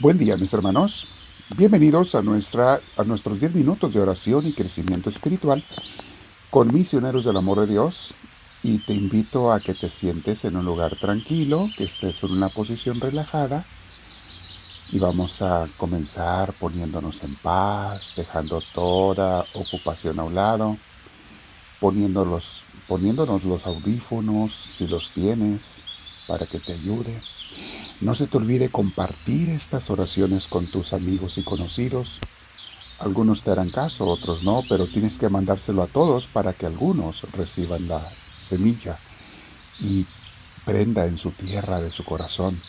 Buen día, mis hermanos. Bienvenidos a, nuestra, a nuestros 10 minutos de oración y crecimiento espiritual con misioneros del amor de Dios. Y te invito a que te sientes en un lugar tranquilo, que estés en una posición relajada. Y vamos a comenzar poniéndonos en paz, dejando toda ocupación a un lado, poniéndonos, poniéndonos los audífonos si los tienes para que te ayude no se te olvide compartir estas oraciones con tus amigos y conocidos. Algunos te harán caso, otros no, pero tienes que mandárselo a todos para que algunos reciban la semilla y prenda en su tierra de su corazón.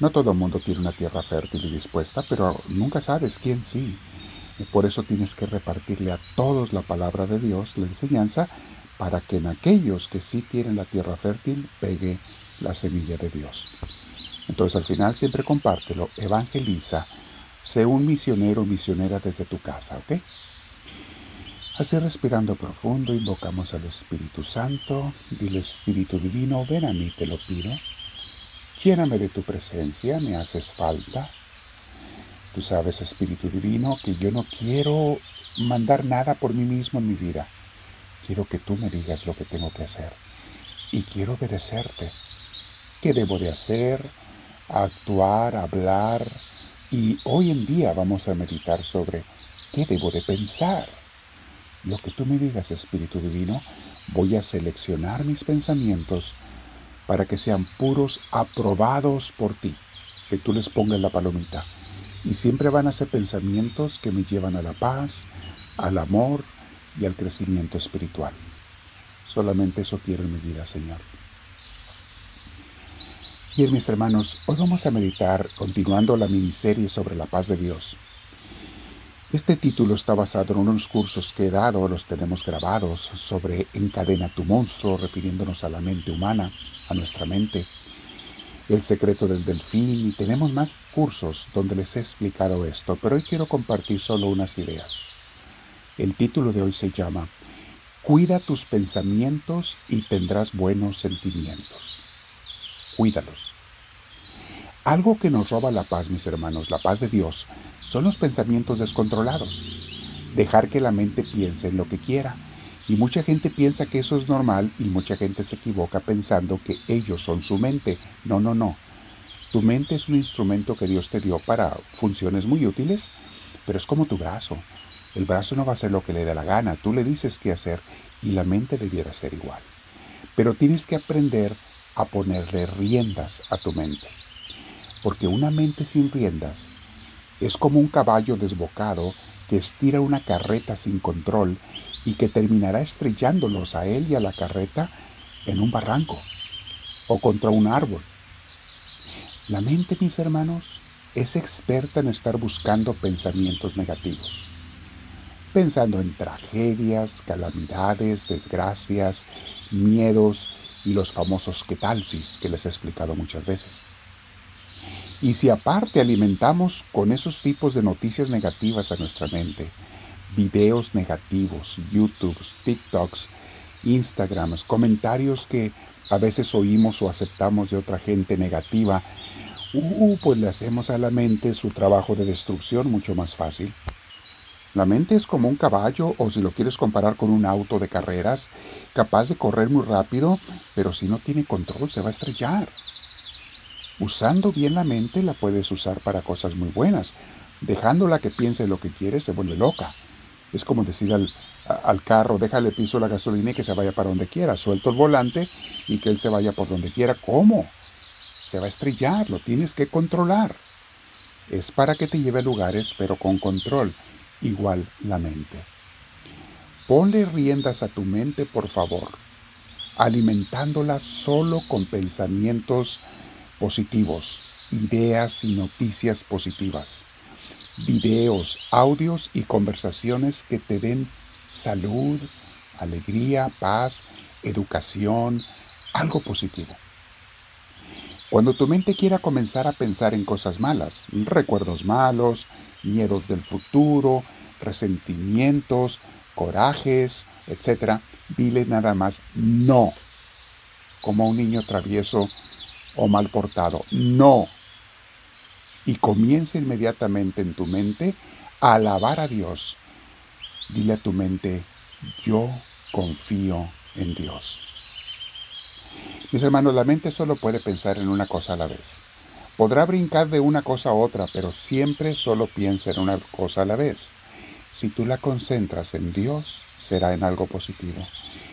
No todo el mundo tiene una tierra fértil y dispuesta, pero nunca sabes quién sí. Y por eso tienes que repartirle a todos la palabra de Dios, la enseñanza, para que en aquellos que sí tienen la tierra fértil pegue la semilla de Dios. Entonces al final siempre compártelo, evangeliza, sé un misionero o misionera desde tu casa, ¿ok? Así respirando profundo, invocamos al Espíritu Santo, dile Espíritu Divino, ven a mí, te lo pido. Lléname de tu presencia, me haces falta. Tú sabes, Espíritu Divino, que yo no quiero mandar nada por mí mismo en mi vida. Quiero que tú me digas lo que tengo que hacer. Y quiero obedecerte. ¿Qué debo de hacer? Actuar, hablar y hoy en día vamos a meditar sobre qué debo de pensar. Lo que tú me digas, Espíritu Divino, voy a seleccionar mis pensamientos para que sean puros, aprobados por ti, que tú les pongas la palomita. Y siempre van a ser pensamientos que me llevan a la paz, al amor y al crecimiento espiritual. Solamente eso quiero en mi vida, Señor. Bien, mis hermanos, hoy vamos a meditar continuando la miniserie sobre la paz de Dios. Este título está basado en unos cursos que he dado, los tenemos grabados, sobre Encadena tu monstruo, refiriéndonos a la mente humana, a nuestra mente, El secreto del delfín, y tenemos más cursos donde les he explicado esto, pero hoy quiero compartir solo unas ideas. El título de hoy se llama Cuida tus pensamientos y tendrás buenos sentimientos cuídalos. Algo que nos roba la paz, mis hermanos, la paz de Dios, son los pensamientos descontrolados. Dejar que la mente piense en lo que quiera. Y mucha gente piensa que eso es normal y mucha gente se equivoca pensando que ellos son su mente. No, no, no. Tu mente es un instrumento que Dios te dio para funciones muy útiles, pero es como tu brazo. El brazo no va a hacer lo que le dé la gana, tú le dices qué hacer y la mente debiera ser igual. Pero tienes que aprender a ponerle riendas a tu mente. Porque una mente sin riendas es como un caballo desbocado que estira una carreta sin control y que terminará estrellándolos a él y a la carreta en un barranco o contra un árbol. La mente, mis hermanos, es experta en estar buscando pensamientos negativos, pensando en tragedias, calamidades, desgracias, miedos y los famosos ketalsis que les he explicado muchas veces. Y si aparte alimentamos con esos tipos de noticias negativas a nuestra mente, videos negativos, YouTubes, TikToks, Instagrams, comentarios que a veces oímos o aceptamos de otra gente negativa, uh, pues le hacemos a la mente su trabajo de destrucción mucho más fácil. La mente es como un caballo o si lo quieres comparar con un auto de carreras, capaz de correr muy rápido, pero si no tiene control se va a estrellar. Usando bien la mente la puedes usar para cosas muy buenas. Dejándola que piense lo que quiere se vuelve loca. Es como decir al, al carro, déjale piso la gasolina y que se vaya para donde quiera. Suelto el volante y que él se vaya por donde quiera. ¿Cómo? Se va a estrellar, lo tienes que controlar. Es para que te lleve a lugares, pero con control igual la mente. Ponle riendas a tu mente, por favor, alimentándola solo con pensamientos positivos, ideas y noticias positivas, videos, audios y conversaciones que te den salud, alegría, paz, educación, algo positivo. Cuando tu mente quiera comenzar a pensar en cosas malas, recuerdos malos, miedos del futuro, resentimientos, corajes, etc., dile nada más no, como un niño travieso o mal portado. No. y comienza inmediatamente en tu mente a alabar a Dios. Dile a tu mente, yo confío en Dios. Mis hermanos, la mente solo puede pensar en una cosa a la vez. Podrá brincar de una cosa a otra, pero siempre solo piensa en una cosa a la vez. Si tú la concentras en Dios, será en algo positivo,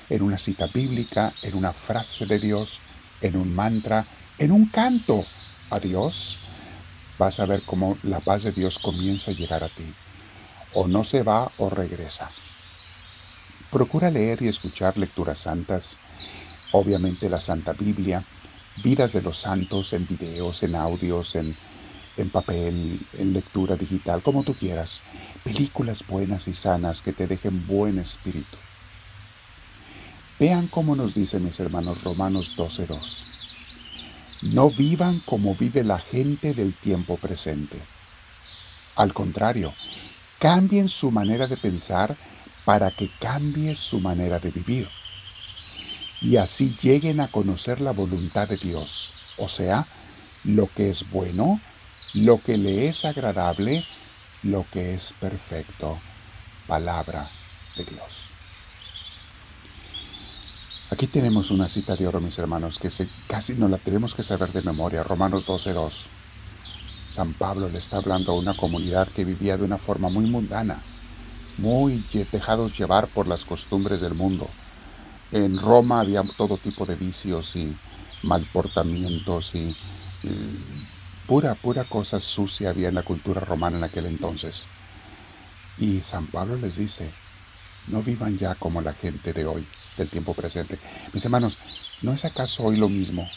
en una cita bíblica, en una frase de Dios, en un mantra, en un canto a Dios, vas a ver cómo la paz de Dios comienza a llegar a ti. O no se va o regresa. Procura leer y escuchar lecturas santas, obviamente la Santa Biblia, vidas de los santos en videos, en audios, en, en papel, en lectura digital, como tú quieras. Películas buenas y sanas que te dejen buen espíritu. Vean cómo nos dicen mis hermanos Romanos 12.2. No vivan como vive la gente del tiempo presente. Al contrario, cambien su manera de pensar para que cambie su manera de vivir. Y así lleguen a conocer la voluntad de Dios, o sea, lo que es bueno, lo que le es agradable, lo que es perfecto. Palabra de Dios. Aquí tenemos una cita de oro, mis hermanos, que casi no la tenemos que saber de memoria. Romanos 12.2. San Pablo le está hablando a una comunidad que vivía de una forma muy mundana, muy dejados llevar por las costumbres del mundo. En Roma había todo tipo de vicios y malportamientos y, pura, pura cosa sucia había en la cultura romana en aquel entonces. Y San Pablo les dice, no vivan ya como la gente de hoy del tiempo presente. Mis hermanos, ¿no es acaso hoy lo mismo?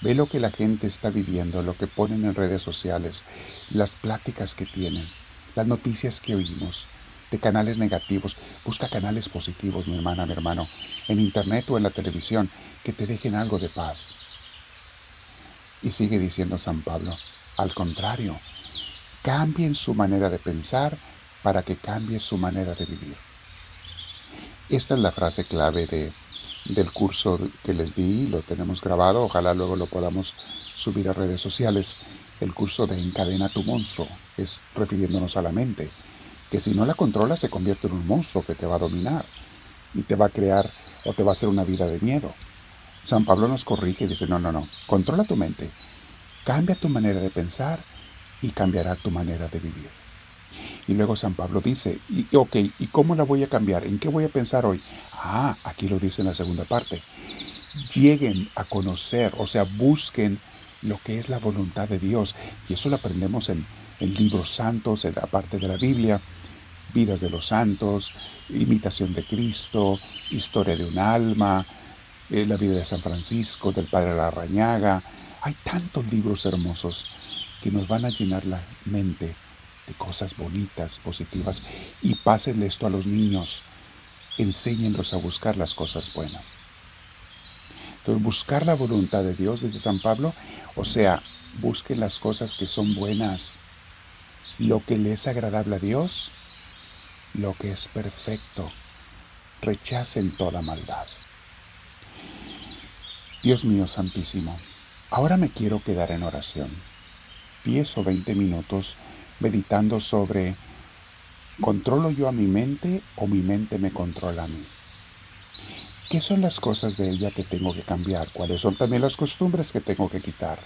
Ve lo que la gente está viviendo, lo que ponen en redes sociales, las pláticas que tienen, las noticias que oímos de canales negativos. Busca canales positivos, mi hermana, mi hermano, en internet o en la televisión, que te dejen algo de paz. Y sigue diciendo San Pablo, al contrario, cambien su manera de pensar para que cambie su manera de vivir. Esta es la frase clave de, del curso que les di, lo tenemos grabado, ojalá luego lo podamos subir a redes sociales. El curso de Encadena tu monstruo es refiriéndonos a la mente, que si no la controlas se convierte en un monstruo que te va a dominar y te va a crear o te va a hacer una vida de miedo. San Pablo nos corrige y dice, no, no, no, controla tu mente, cambia tu manera de pensar y cambiará tu manera de vivir. Y luego San Pablo dice, y, ok, ¿y cómo la voy a cambiar? ¿En qué voy a pensar hoy? Ah, aquí lo dice en la segunda parte. Lleguen a conocer, o sea, busquen lo que es la voluntad de Dios. Y eso lo aprendemos en, en libros santos, en la parte de la Biblia, vidas de los santos, imitación de Cristo, historia de un alma, eh, la vida de San Francisco, del Padre de la Rañaga. Hay tantos libros hermosos que nos van a llenar la mente de cosas bonitas, positivas, y pásenle esto a los niños. Enséñenlos a buscar las cosas buenas. Entonces, buscar la voluntad de Dios, dice San Pablo, o sea, busquen las cosas que son buenas, lo que le es agradable a Dios, lo que es perfecto. Rechacen toda maldad. Dios mío santísimo, ahora me quiero quedar en oración. 10 o 20 minutos meditando sobre, ¿controlo yo a mi mente o mi mente me controla a mí? ¿Qué son las cosas de ella que tengo que cambiar? ¿Cuáles son también las costumbres que tengo que quitar?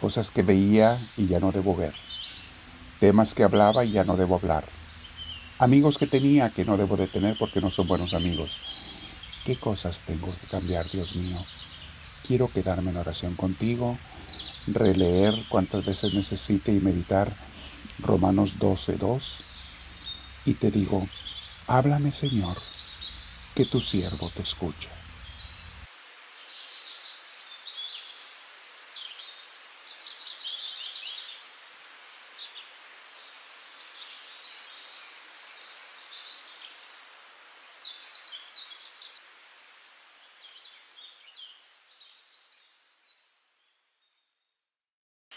Cosas que veía y ya no debo ver. Temas que hablaba y ya no debo hablar. Amigos que tenía que no debo de tener porque no son buenos amigos. ¿Qué cosas tengo que cambiar, Dios mío? Quiero quedarme en oración contigo, releer cuantas veces necesite y meditar Romanos 12, 2, y te digo, háblame Señor, que tu siervo te escucha.